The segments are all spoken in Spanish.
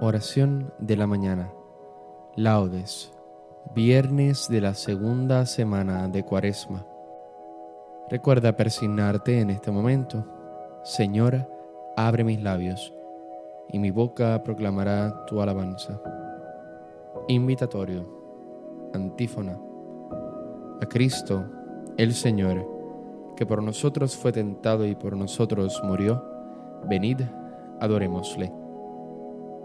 Oración de la mañana. Laudes. Viernes de la segunda semana de Cuaresma. Recuerda persignarte en este momento. Señora, abre mis labios, y mi boca proclamará tu alabanza. Invitatorio. Antífona. A Cristo, el Señor, que por nosotros fue tentado y por nosotros murió, venid, adorémosle.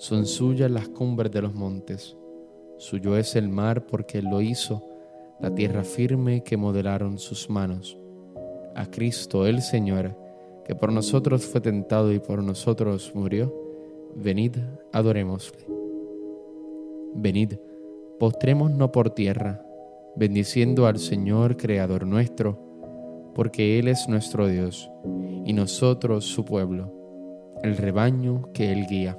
son suyas las cumbres de los montes. Suyo es el mar porque Él lo hizo, la tierra firme que modelaron sus manos. A Cristo el Señor, que por nosotros fue tentado y por nosotros murió, venid, adorémosle. Venid, postrémonos por tierra, bendiciendo al Señor Creador nuestro, porque Él es nuestro Dios, y nosotros su pueblo, el rebaño que Él guía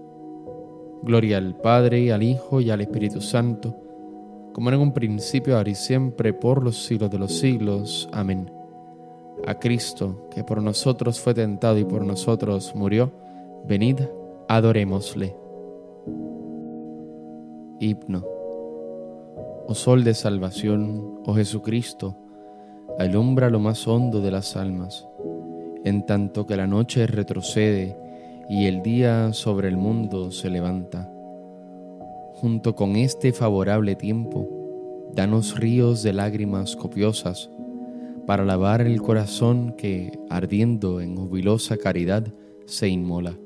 Gloria al Padre, al Hijo y al Espíritu Santo, como en un principio, ahora y siempre, por los siglos de los siglos. Amén. A Cristo, que por nosotros fue tentado y por nosotros murió, venid, adorémosle. Himno. Oh Sol de Salvación, oh Jesucristo, alumbra lo más hondo de las almas, en tanto que la noche retrocede y el día sobre el mundo se levanta. Junto con este favorable tiempo, danos ríos de lágrimas copiosas para lavar el corazón que, ardiendo en jubilosa caridad, se inmola.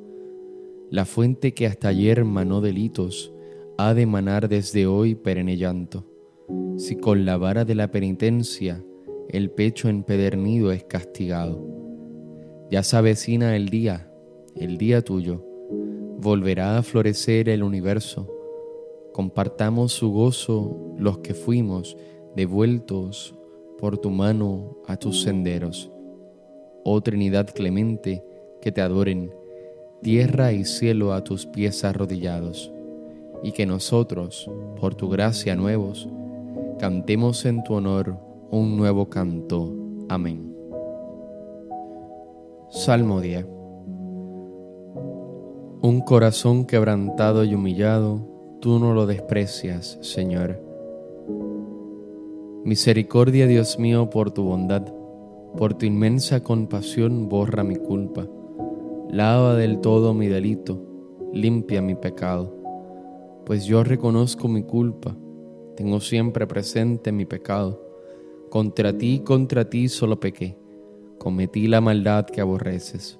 La fuente que hasta ayer manó delitos, ha de manar desde hoy perenne llanto. Si con la vara de la penitencia el pecho empedernido es castigado. Ya se avecina el día el día tuyo, volverá a florecer el universo. Compartamos su gozo los que fuimos devueltos por tu mano a tus senderos. Oh Trinidad clemente, que te adoren, tierra y cielo a tus pies arrodillados, y que nosotros, por tu gracia nuevos, cantemos en tu honor un nuevo canto. Amén. Salmo 10 un corazón quebrantado y humillado, tú no lo desprecias, Señor. Misericordia, Dios mío, por tu bondad, por tu inmensa compasión, borra mi culpa. Lava del todo mi delito, limpia mi pecado. Pues yo reconozco mi culpa, tengo siempre presente mi pecado. Contra ti, contra ti solo pequé, cometí la maldad que aborreces.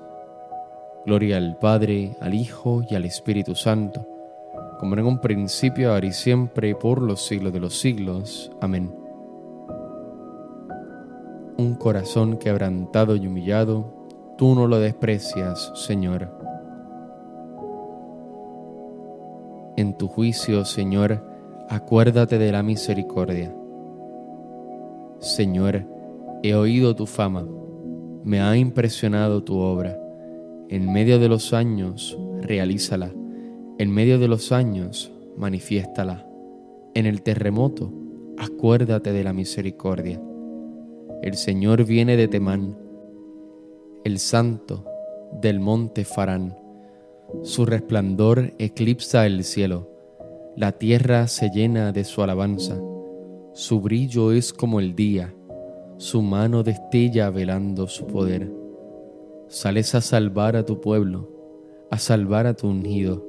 Gloria al Padre, al Hijo y al Espíritu Santo, como en un principio, ahora y siempre, por los siglos de los siglos. Amén. Un corazón quebrantado y humillado, tú no lo desprecias, Señor. En tu juicio, Señor, acuérdate de la misericordia. Señor, he oído tu fama, me ha impresionado tu obra. En medio de los años, realízala. En medio de los años, manifiéstala. En el terremoto, acuérdate de la misericordia. El Señor viene de Temán el santo del monte Farán. Su resplandor eclipsa el cielo, la tierra se llena de su alabanza. Su brillo es como el día, su mano destella velando su poder. Sales a salvar a tu pueblo, a salvar a tu ungido.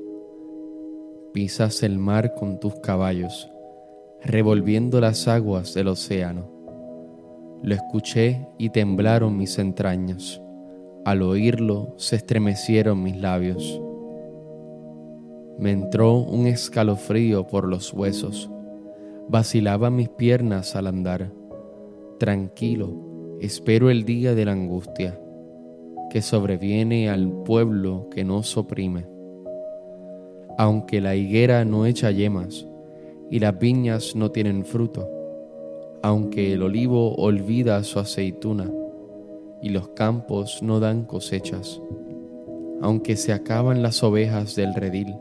Pisas el mar con tus caballos, revolviendo las aguas del océano. Lo escuché y temblaron mis entrañas al oírlo se estremecieron mis labios. Me entró un escalofrío por los huesos. Vacilaban mis piernas al andar. Tranquilo, espero el día de la angustia que sobreviene al pueblo que nos oprime. Aunque la higuera no echa yemas y las viñas no tienen fruto, aunque el olivo olvida su aceituna, y los campos no dan cosechas. Aunque se acaban las ovejas del redil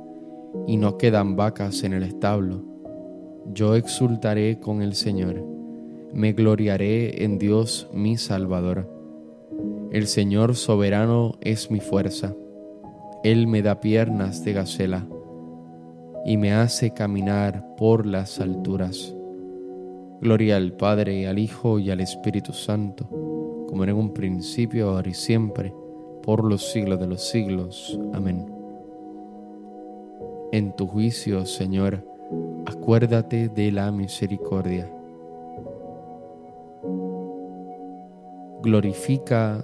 y no quedan vacas en el establo, yo exultaré con el Señor, me gloriaré en Dios mi Salvador. El Señor soberano es mi fuerza, Él me da piernas de gacela y me hace caminar por las alturas. Gloria al Padre, al Hijo y al Espíritu Santo como en un principio, ahora y siempre, por los siglos de los siglos. Amén. En tu juicio, Señor, acuérdate de la misericordia. Glorifica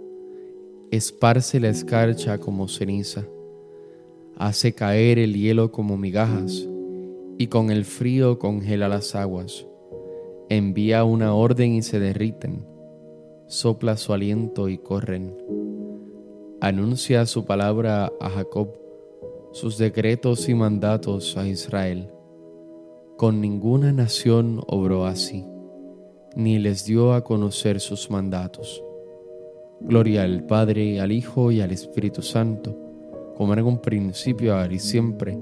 esparce la escarcha como ceniza, hace caer el hielo como migajas y con el frío congela las aguas. Envía una orden y se derriten sopla su aliento y corren. Anuncia su palabra a Jacob, sus decretos y mandatos a Israel. Con ninguna nación obró así, ni les dio a conocer sus mandatos. Gloria al Padre, al Hijo y al Espíritu Santo, como en un principio, ahora y siempre,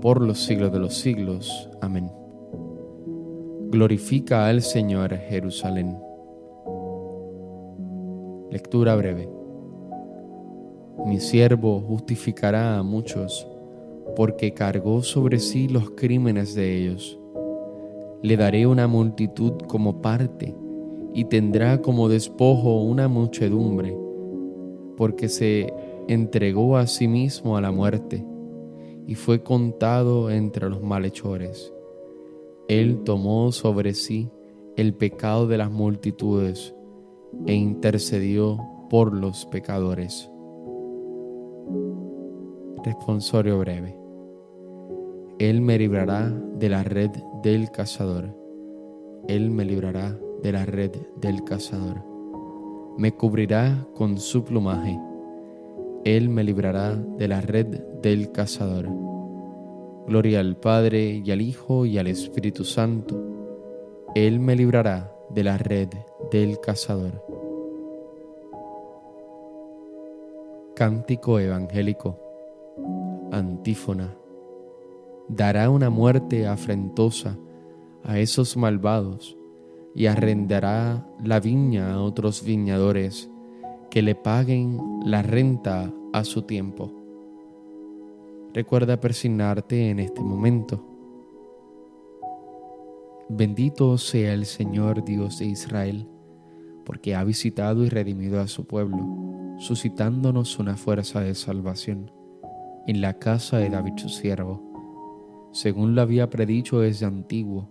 por los siglos de los siglos. Amén. Glorifica al Señor Jerusalén. Lectura breve. Mi siervo justificará a muchos, porque cargó sobre sí los crímenes de ellos. Le daré una multitud como parte, y tendrá como despojo una muchedumbre, porque se entregó a sí mismo a la muerte, y fue contado entre los malhechores. Él tomó sobre sí el pecado de las multitudes, e intercedió por los pecadores. Responsorio breve. Él me librará de la red del cazador. Él me librará de la red del cazador. Me cubrirá con su plumaje. Él me librará de la red del cazador. Gloria al Padre y al Hijo y al Espíritu Santo. Él me librará de la red del cazador. Cántico evangélico. Antífona. Dará una muerte afrentosa a esos malvados y arrendará la viña a otros viñadores que le paguen la renta a su tiempo. Recuerda persignarte en este momento. Bendito sea el Señor Dios de Israel, porque ha visitado y redimido a su pueblo suscitándonos una fuerza de salvación en la casa de David su siervo, según lo había predicho desde antiguo,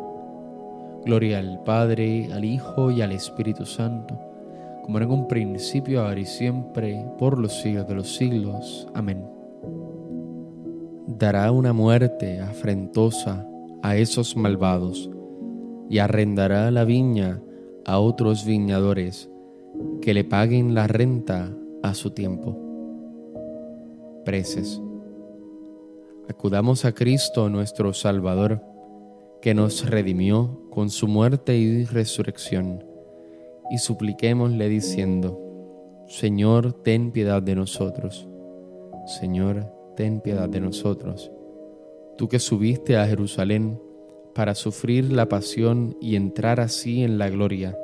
Gloria al Padre, al Hijo y al Espíritu Santo, como en un principio, ahora y siempre, por los siglos de los siglos. Amén. Dará una muerte afrentosa a esos malvados, y arrendará la viña a otros viñadores que le paguen la renta a su tiempo. Preces. Acudamos a Cristo nuestro Salvador, que nos redimió con su muerte y resurrección, y supliquémosle diciendo, Señor, ten piedad de nosotros. Señor, ten piedad de nosotros. Tú que subiste a Jerusalén para sufrir la pasión y entrar así en la gloria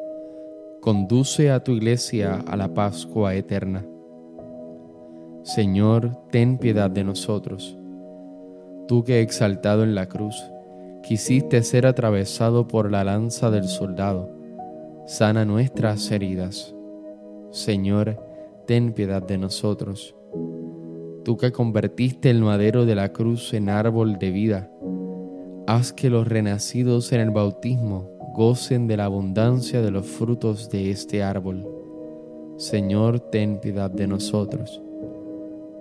conduce a tu iglesia a la Pascua eterna. Señor, ten piedad de nosotros. Tú que exaltado en la cruz, quisiste ser atravesado por la lanza del soldado, sana nuestras heridas. Señor, ten piedad de nosotros. Tú que convertiste el madero de la cruz en árbol de vida, haz que los renacidos en el bautismo gocen de la abundancia de los frutos de este árbol. Señor, ten piedad de nosotros.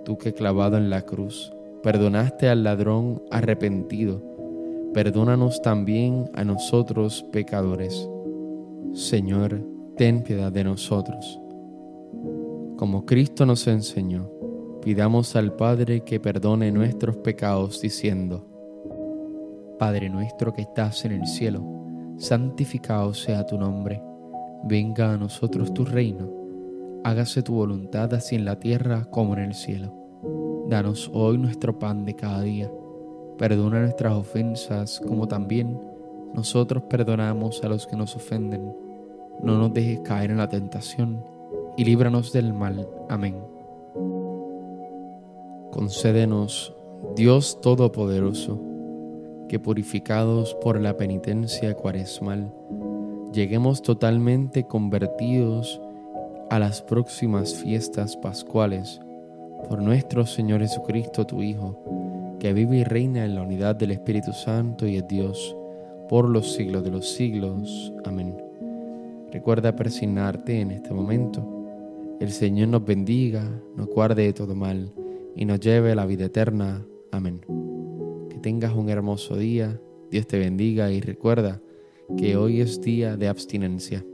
Tú que clavado en la cruz, perdonaste al ladrón arrepentido, perdónanos también a nosotros pecadores. Señor, ten piedad de nosotros. Como Cristo nos enseñó, pidamos al Padre que perdone nuestros pecados diciendo, Padre nuestro que estás en el cielo, santificado sea tu nombre, venga a nosotros tu reino, hágase tu voluntad así en la tierra como en el cielo. Danos hoy nuestro pan de cada día, perdona nuestras ofensas como también nosotros perdonamos a los que nos ofenden. No nos dejes caer en la tentación y líbranos del mal. Amén. Concédenos, Dios Todopoderoso, que purificados por la penitencia cuaresmal, lleguemos totalmente convertidos a las próximas fiestas pascuales por nuestro Señor Jesucristo, tu Hijo, que vive y reina en la unidad del Espíritu Santo y es Dios, por los siglos de los siglos. Amén. Recuerda persignarte en este momento. El Señor nos bendiga, nos guarde de todo mal y nos lleve a la vida eterna. Amén. Que tengas un hermoso día, Dios te bendiga y recuerda que hoy es día de abstinencia.